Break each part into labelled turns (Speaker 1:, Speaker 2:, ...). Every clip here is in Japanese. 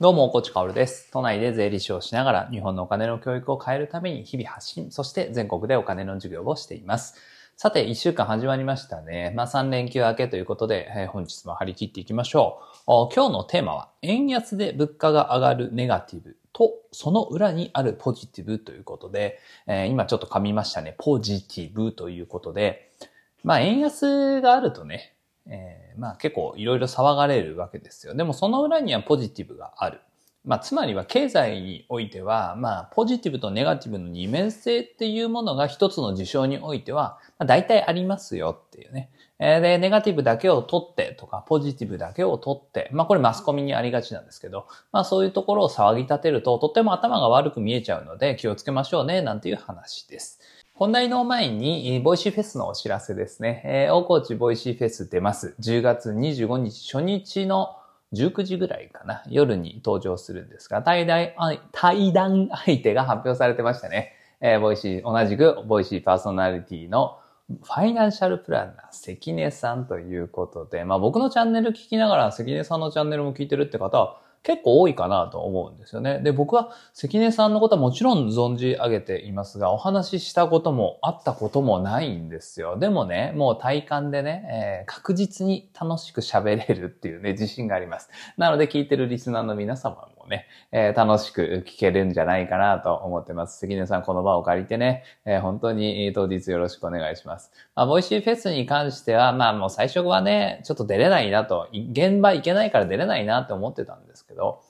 Speaker 1: どうも、コーチカオルです。都内で税理士をしながら日本のお金の教育を変えるために日々発信、そして全国でお金の授業をしています。さて、一週間始まりましたね。まあ、3連休明けということで、えー本日も張り切っていきましょう。今日のテーマは、円安で物価が上がるネガティブと、その裏にあるポジティブということで、えー今ちょっと噛みましたね。ポジティブということで、まあ、円安があるとね、えーまあ結構いろいろ騒がれるわけですよ。でもその裏にはポジティブがある。まあつまりは経済においては、まあポジティブとネガティブの二面性っていうものが一つの事象においては、まあ、大体ありますよっていうね。で、ネガティブだけを取ってとか、ポジティブだけを取って、まあこれマスコミにありがちなんですけど、まあそういうところを騒ぎ立てると、とっても頭が悪く見えちゃうので気をつけましょうね、なんていう話です。本題の前に、ボイシーフェスのお知らせですね。えー、大河内ボイシーフェス出ます。10月25日初日の19時ぐらいかな。夜に登場するんですが、対談、対談相手が発表されてましたね。えーボイシー、同じくボイシーパーソナリティのファイナンシャルプランナー、関根さんということで、まあ僕のチャンネル聞きながら関根さんのチャンネルも聞いてるって方は結構多いかなと思うんですよね。で、僕は関根さんのことはもちろん存じ上げていますが、お話ししたこともあったこともないんですよ。でもね、もう体感でね、えー確実に楽しく喋れるっていうね、自信があります。なので聞いてるリスナーの皆様もね、えー楽しく聞けるんじゃないかなと思ってます。関根さん、この場を借りてね、えー本当に当日よろしくお願いします。まあ、ボイシーフェスに関しては、まあもう最初はね、ちょっと出れないなと、現場行けないから出れないなって思ってたんですけど、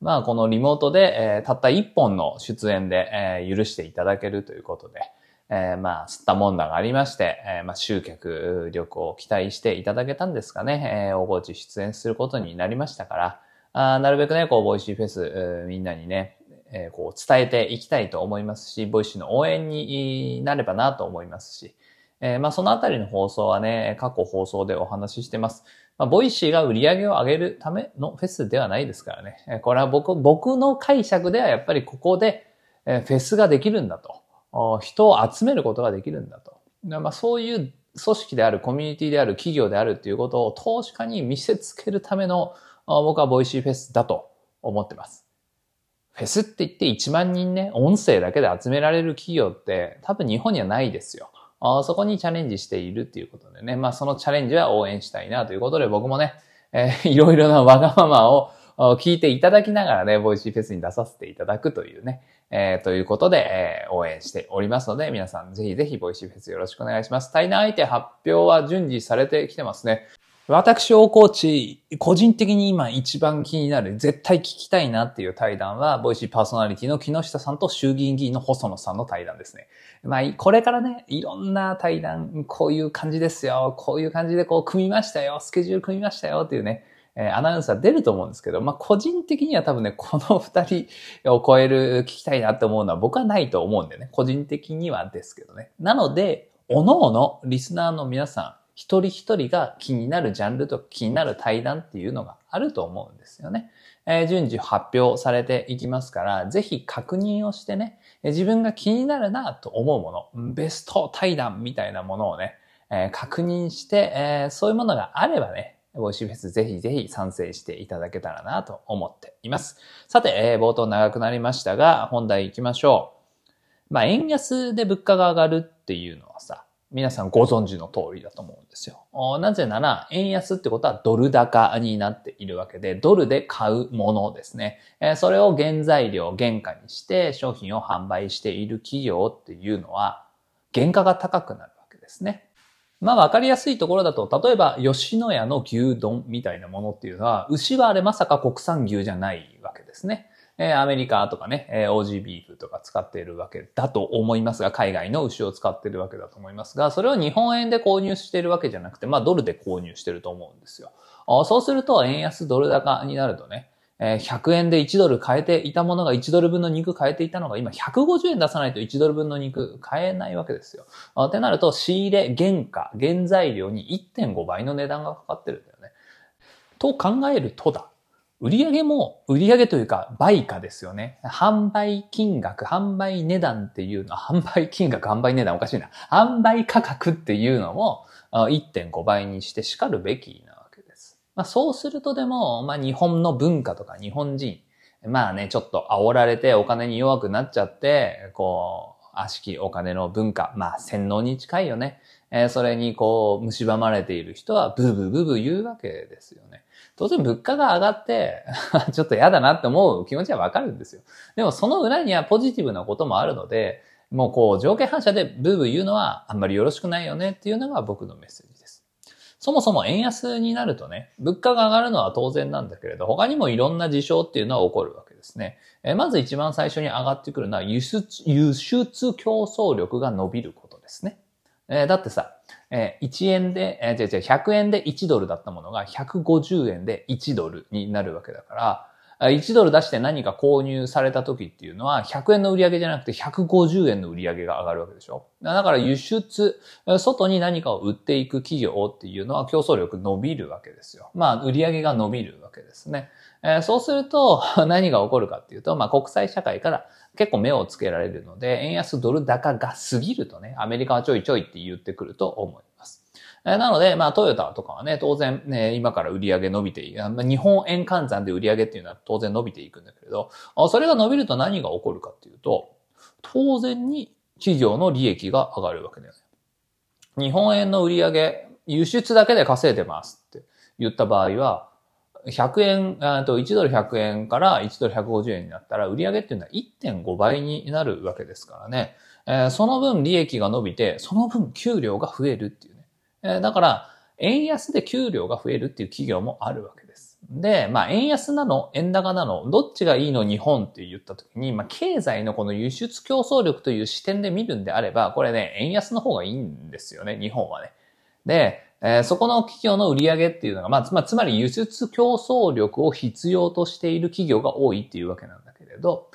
Speaker 1: まあこのリモートで、えーたった一本の出演で、えー許していただけるということで、えーまあ、すったもんだがありまして、えーまあ、集客力を期待していただけたんですかね、えー、大河内出演することになりましたから、あなるべくね、こう、ボイシーフェス、みんなにね、えーこう、伝えていきたいと思いますし、ボイシーの応援になればなと思いますし、えーまあ、そのあたりの放送はね、過去放送でお話ししてます。まあ、ボイシーが売り上げを上げるためのフェスではないですからね。これは僕、僕の解釈ではやっぱりここで、フェスができるんだと。人を集めることができるんだと。まあ、そういう組織である、コミュニティである、企業であるっていうことを投資家に見せつけるための、僕はボイシーフェスだと思ってます。フェスって言って1万人ね、音声だけで集められる企業って多分日本にはないですよ。そこにチャレンジしているっていうことでね、まあそのチャレンジは応援したいなということで僕もね、えー いろいろなわがままを聞いていただきながらね、ボイシーフェスに出させていただくというね、えーということで、えー応援しておりますので、皆さんぜひぜひボイシーフェスよろしくお願いします。対談相手発表は順次されてきてますね。私、大コーチ、個人的に今一番気になる、絶対聞きたいなっていう対談は、ボイシーパーソナリティの木下さんと衆議院議員の細野さんの対談ですね。まあ、これからね、いろんな対談、こういう感じですよ、こういう感じでこう組みましたよ、スケジュール組みましたよっていうね、えアナウンサー出ると思うんですけど、まあ、個人的には多分ね、この二人を超える聞きたいなって思うのは僕はないと思うんでね、個人的にはですけどね。なので、おのおのリスナーの皆さん、一人一人が気になるジャンルと気になる対談っていうのがあると思うんですよね。えー順次発表されていきますから、ぜひ確認をしてね、自分が気になるなと思うもの、ベスト対談みたいなものをね、えー確認して、えーそういうものがあればね、ボイシーフェスぜひぜひ参戦していただけたらなと思っています。さて、えー冒頭長くなりましたが、本題行きましょう。まあ、円安で物価が上がるっていうのはさ、皆さんご存知の通りだと思うんですよ。なぜなら、円安ってことはドル高になっているわけで、ドルで買うものですね。それを原材料、原価にして商品を販売している企業っていうのは、原価が高くなるわけですね。まあわかりやすいところだと、例えば吉野家の牛丼みたいなものっていうのは、牛はあれまさか国産牛じゃないわけですね。えアメリカとかね、えー OG ビーフとか使っているわけだと思いますが、海外の牛を使っているわけだと思いますが、それを日本円で購入しているわけじゃなくて、まあドルで購入していると思うんですよ。そうすると、円安ドル高になるとね、え100円で1ドル買えていたものが1ドル分の肉買えていたのが今150円出さないと1ドル分の肉買えないわけですよ。ってなると仕入れ、原価、原材料に1.5倍の値段がかかってるんだよね。と考えるとだ。売上も、売上というか、売価ですよね。販売金額、販売値段っていうのは、販売金額、販売値段おかしいな。販売価格っていうのも1.5倍にして叱るべきなわけです。まあ、そうするとでも、まあ、日本の文化とか日本人、まあね、ちょっと煽られてお金に弱くなっちゃって、こう、悪しきお金の文化、まあ洗脳に近いよね。えー、それにこう、蝕まれている人はブーブーブーブー言うわけですよね。当然物価が上がって ちょっと嫌だなって思う気持ちはわかるんですよ。でもその裏にはポジティブなこともあるので、もうこう条件反射でブーブー言うのはあんまりよろしくないよねっていうのが僕のメッセージです。そもそも円安になるとね、物価が上がるのは当然なんだけれど、他にもいろんな事象っていうのは起こるわけですね。えまず一番最初に上がってくるのは輸出、輸出競争力が伸びることですね。えだってさ、え1円で、えー、違う違う、100円で1ドルだったものが150円で1ドルになるわけだから、1ドル出して何か購入された時っていうのは、100円の売り上げじゃなくて150円の売り上げが上がるわけでしょ。だから輸出、外に何かを売っていく企業っていうのは競争力伸びるわけですよ。まあ、売り上げが伸びるわけですね。えそうすると 何が起こるかっていうと、まあ、国際社会から結構目をつけられるので、円安ドル高が過ぎるとね、アメリカはちょいちょいって言ってくると思います。なので、まあ、トヨタとかはね、当然ね、今から売り上げ伸びていく。日本円換算で売り上げっていうのは当然伸びていくんだけれど、それが伸びると何が起こるかっていうと、当然に企業の利益が上がるわけだよね。日本円の売り上げ、輸出だけで稼いでますって言った場合は、100円、と1ドル100円から1ドル150円になったら、売上っていうのは1.5倍になるわけですからね。えー、その分利益が伸びて、その分給料が増えるっていうね。えー、だから、円安で給料が増えるっていう企業もあるわけです。で、まあ、円安なの、円高なの、どっちがいいの日本って言った時に、まあ、経済のこの輸出競争力という視点で見るんであれば、これね、円安の方がいいんですよね、日本はね。で、えー、そこの企業の売り上げっていうのが、まあ、つまり輸出競争力を必要としている企業が多いっていうわけなんだけれど、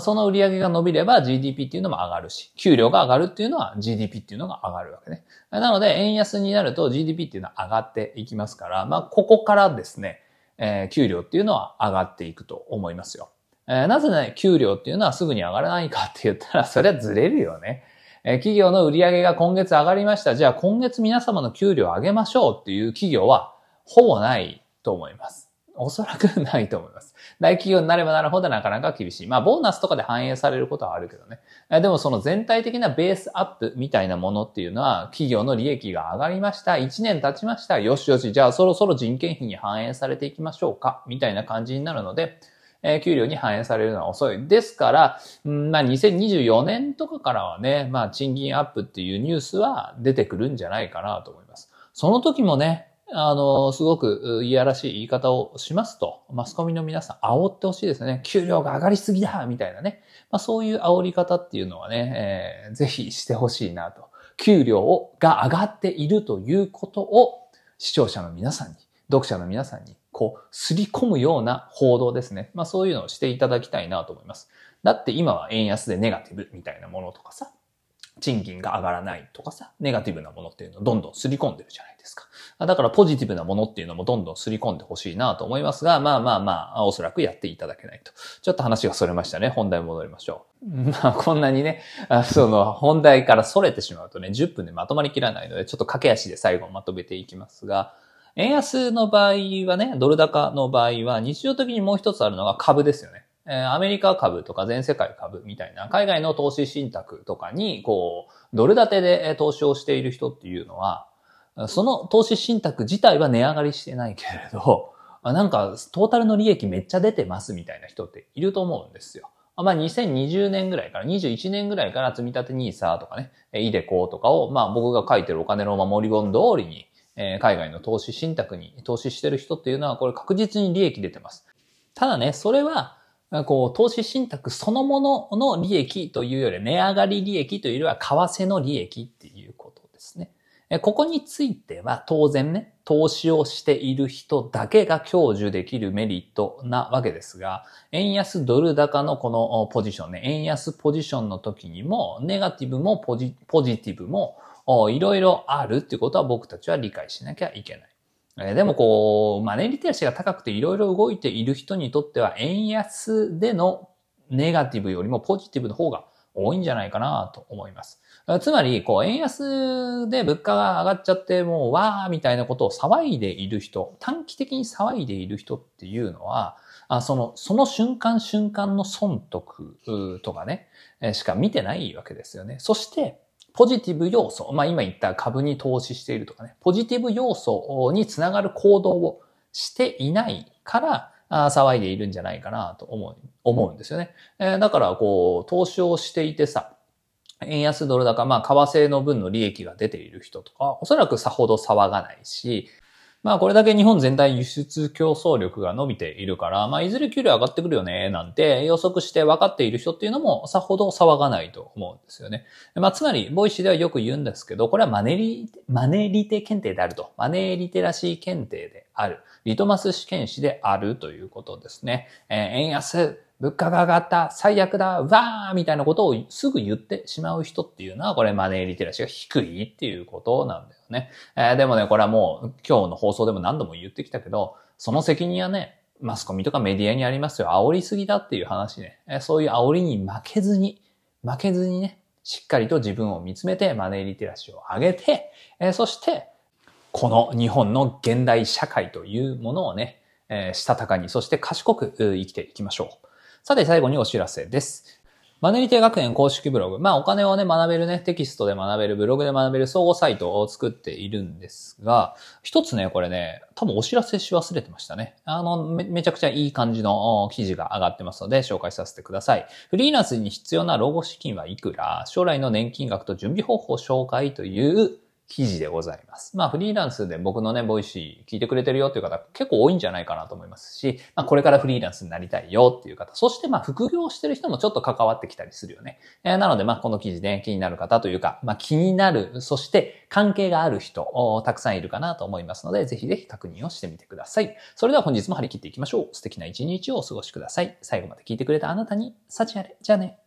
Speaker 1: その売り上げが伸びれば GDP っていうのも上がるし、給料が上がるっていうのは GDP っていうのが上がるわけね。なので、円安になると GDP っていうのは上がっていきますから、まあ、ここからですね、えー、給料っていうのは上がっていくと思いますよ。えー、なぜね、給料っていうのはすぐに上がらないかって言ったら、それはずれるよね。え企業の売上が今月上がりました。じゃあ今月皆様の給料を上げましょうっていう企業はほぼないと思います。おそらくないと思います。大企業になればなるほどなかなか厳しい。まあ、ボーナスとかで反映されることはあるけどね。でもその全体的なベースアップみたいなものっていうのは、企業の利益が上がりました。1年経ちました。よしよし。じゃあそろそろ人件費に反映されていきましょうか。みたいな感じになるので、え給料に反映されるのは遅い。ですから、んまあ、2024年とかからはね、まあ、賃金アップっていうニュースは出てくるんじゃないかなと思います。その時もね、あの、すごくいやらしい言い方をしますと、マスコミの皆さん煽ってほしいですね。給料が上がりすぎだみたいなね。まあ、そういう煽り方っていうのはね、えー、ぜひしてほしいなと。給料が上がっているということを視聴者の皆さんに、読者の皆さんにこう、すり込むような報道ですね。まあそういうのをしていただきたいなと思います。だって今は円安でネガティブみたいなものとかさ、賃金が上がらないとかさ、ネガティブなものっていうのをどんどんすり込んでるじゃないですか。だからポジティブなものっていうのもどんどんすり込んでほしいなと思いますが、まあまあまあ、おそらくやっていただけないと。ちょっと話が逸れましたね。本題戻りましょう。まあこんなにね、その本題から逸れてしまうとね、10分でまとまりきらないので、ちょっと駆け足で最後まとめていきますが、円安の場合はね、ドル高の場合は、日常的にもう一つあるのが株ですよね。アメリカ株とか全世界株みたいな海外の投資信託とかに、こう、ドル建てで投資をしている人っていうのは、その投資信託自体は値上がりしてないけれど、なんかトータルの利益めっちゃ出てますみたいな人っていると思うんですよ。まあ2020年ぐらいから、21年ぐらいから積み立て NISA とかね、イデコとかを、まあ僕が書いてるお金の守り本通りに、え海外の投資信託に投資してる人っていうのは、これ確実に利益出てます。ただね、それは、こう、投資信託そのものの利益というより、値上がり利益というよりは、為替の利益っていうことですね。ここについては、当然ね、投資をしている人だけが享受できるメリットなわけですが、円安ドル高のこのポジションね、円安ポジションの時にも、ネガティブもポジポジティブも、いろいろあるっていうことは僕たちは理解しなきゃいけない。えでもこう、マネーリテラシーが高くていろいろ動いている人にとっては、円安でのネガティブよりもポジティブの方が多いんじゃないかなと思います。つまり、こう、円安で物価が上がっちゃって、もう、わーみたいなことを騒いでいる人、短期的に騒いでいる人っていうのは、あその、その瞬間瞬間の損得とかね、しか見てないわけですよね。そして、ポジティブ要素、まあ今言った株に投資しているとかね、ポジティブ要素につながる行動をしていないから、あ騒いでいるんじゃないかなと思う、思うんですよね。えー、だから、こう、投資をしていてさ、円安ドル高、まあ、為替の分の利益が出ている人とか、おそらくさほど騒がないし、まあこれだけ日本全体輸出競争力が伸びているから、まあいずれ給料上がってくるよね、なんて予測して分かっている人っていうのもさほど騒がないと思うんですよね。まあつまり、ボイシーではよく言うんですけど、これはマネリ、マネリテ検定であると。マネリテラシー検定である。リトマス試験紙であるということですね。えー、円安、物価が上がった、最悪だ、わーみたいなことをすぐ言ってしまう人っていうのは、これマネーリテラシーが低いっていうことなんだよね。えー、でもね、これはもう今日の放送でも何度も言ってきたけど、その責任はね、マスコミとかメディアにありますよ。煽りすぎだっていう話ね。えー、そういう煽りに負けずに、負けずにね、しっかりと自分を見つめてマネーリテラシーを上げて、えー、そして、この日本の現代社会というものをね、えー、したたかに、そして賢く生きていきましょう。さて最後にお知らせです。マネリテ学園公式ブログ。まあお金をね、学べるね、テキストで学べる、ブログで学べる総合サイトを作っているんですが、一つね、これね、多分お知らせし忘れてましたね。あの、めめちゃくちゃいい感じの記事が上がってますので、紹介させてください。フリーランスに必要な老後資金はいくら将来の年金額と準備方法紹介という記事でございます。まあフリーランスで僕のね、ボイシー聞いてくれてるよっていう方結構多いんじゃないかなと思いますし、まあこれからフリーランスになりたいよっていう方、そしてまあ副業してる人もちょっと関わってきたりするよね。えー、なのでまあこの記事で気になる方というか、まあ気になる、そして関係がある人、たくさんいるかなと思いますので、ぜひぜひ確認をしてみてください。それでは本日も張り切っていきましょう。素敵な一日をお過ごしください。最後まで聞いてくれたあなたに、幸あれ。じゃあね。